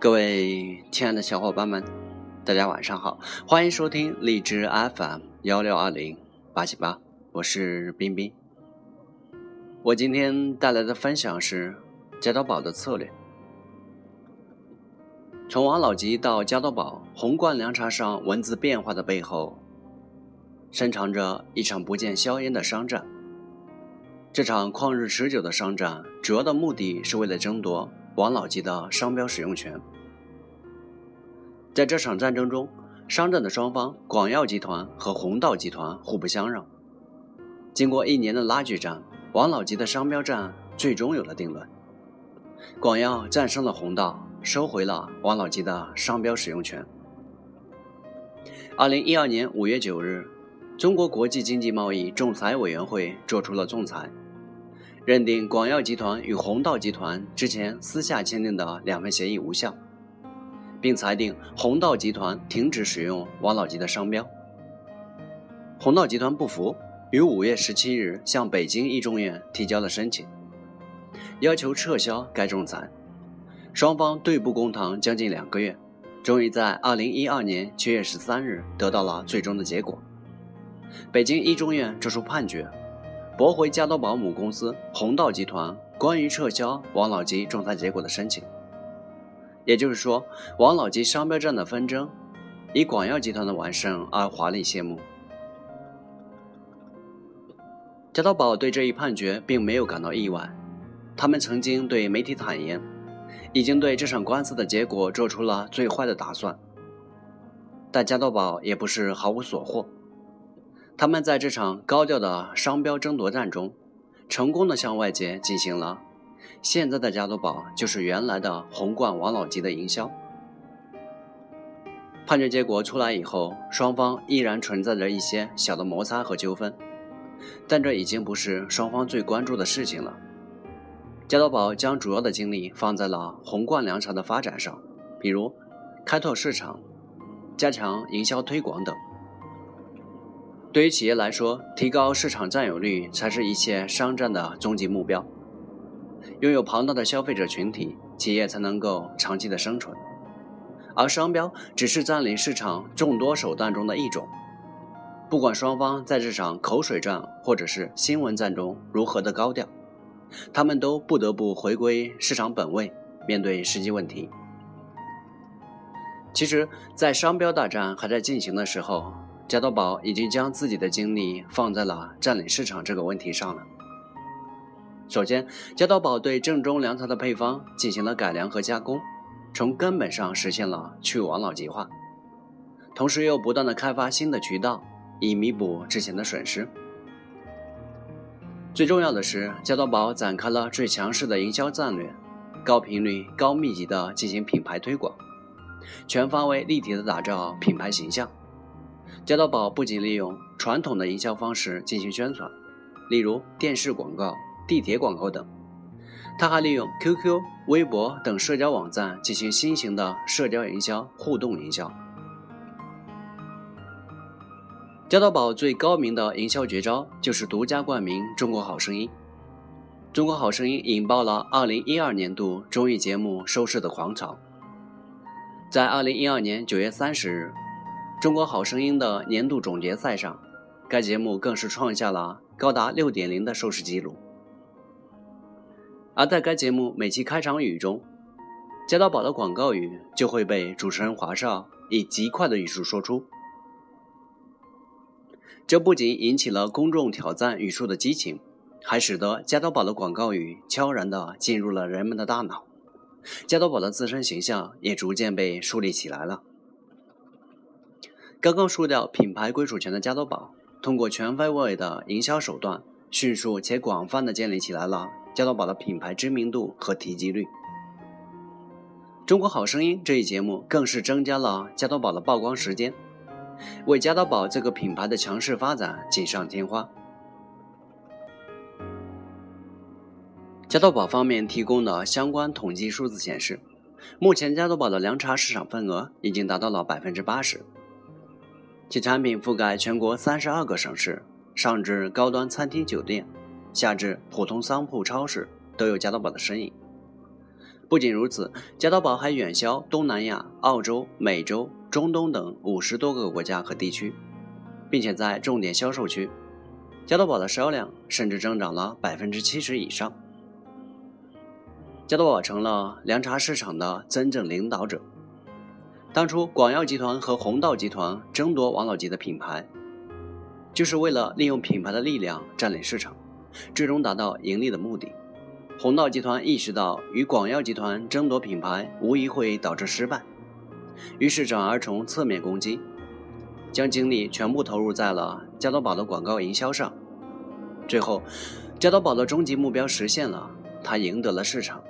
各位亲爱的小伙伴们，大家晚上好，欢迎收听荔枝 FM 幺六二零八七八，我是冰冰。我今天带来的分享是加多宝的策略。从王老吉到加多宝，红罐凉茶上文字变化的背后，深藏着一场不见硝烟的商战。这场旷日持久的商战，主要的目的是为了争夺王老吉的商标使用权。在这场战争中，商战的双方广药集团和弘道集团互不相让。经过一年的拉锯战，王老吉的商标战最终有了定论。广药战胜了弘道，收回了王老吉的商标使用权。二零一二年五月九日，中国国际经济贸易仲裁委员会作出了仲裁。认定广药集团与弘道集团之前私下签订的两份协议无效，并裁定弘道集团停止使用王老吉的商标。弘道集团不服，于五月十七日向北京一中院提交了申请，要求撤销该仲裁。双方对簿公堂将近两个月，终于在二零一二年七月十三日得到了最终的结果。北京一中院作出判决。驳回加多宝母公司弘道集团关于撤销王老吉仲裁结果的申请。也就是说，王老吉商标战的纷争以广药集团的完胜而华丽谢幕。加多宝对这一判决并没有感到意外，他们曾经对媒体坦言，已经对这场官司的结果做出了最坏的打算。但加多宝也不是毫无所获。他们在这场高调的商标争夺战中，成功的向外界进行了现在的加多宝就是原来的红罐王老吉的营销。判决结果出来以后，双方依然存在着一些小的摩擦和纠纷，但这已经不是双方最关注的事情了。加多宝将主要的精力放在了红罐凉茶的发展上，比如开拓市场、加强营销推广等。对于企业来说，提高市场占有率才是一切商战的终极目标。拥有庞大的消费者群体，企业才能够长期的生存。而商标只是占领市场众多手段中的一种。不管双方在这场口水战或者是新闻战中如何的高调，他们都不得不回归市场本位，面对实际问题。其实，在商标大战还在进行的时候。加多宝已经将自己的精力放在了占领市场这个问题上了。首先，加多宝对正宗凉茶的配方进行了改良和加工，从根本上实现了去王老吉化，同时又不断的开发新的渠道，以弥补之前的损失。最重要的是，加多宝展开了最强势的营销战略，高频率、高密集的进行品牌推广，全方位立体的打造品牌形象。加多宝不仅利用传统的营销方式进行宣传，例如电视广告、地铁广告等，他还利用 QQ、微博等社交网站进行新型的社交营销、互动营销。加多宝最高明的营销绝招就是独家冠名《中国好声音》。《中国好声音》引爆了2012年度综艺节目收视的狂潮，在2012年9月30日。中国好声音的年度总决赛上，该节目更是创下了高达六点零的收视记录。而在该节目每期开场语中，加多宝的广告语就会被主持人华少以极快的语速说出。这不仅引起了公众挑战语速的激情，还使得加多宝的广告语悄然地进入了人们的大脑，加多宝的自身形象也逐渐被树立起来了。刚刚输掉品牌归属权的加多宝，通过全方位的营销手段，迅速且广泛的建立起来了加多宝的品牌知名度和提及率。中国好声音这一节目更是增加了加多宝的曝光时间，为加多宝这个品牌的强势发展锦上添花。加多宝方面提供的相关统计数字显示，目前加多宝的凉茶市场份额已经达到了百分之八十。其产品覆盖全国三十二个省市，上至高端餐厅酒店，下至普通商铺超市，都有加多宝的身影。不仅如此，加多宝还远销东南亚、澳洲、美洲、中东等五十多个国家和地区，并且在重点销售区，加多宝的销量甚至增长了百分之七十以上。加多宝成了凉茶市场的真正领导者。当初广药集团和红道集团争夺王老吉的品牌，就是为了利用品牌的力量占领市场，最终达到盈利的目的。红道集团意识到与广药集团争夺品牌无疑会导致失败，于是转而从侧面攻击，将精力全部投入在了加多宝的广告营销上。最后，加多宝的终极目标实现了，他赢得了市场。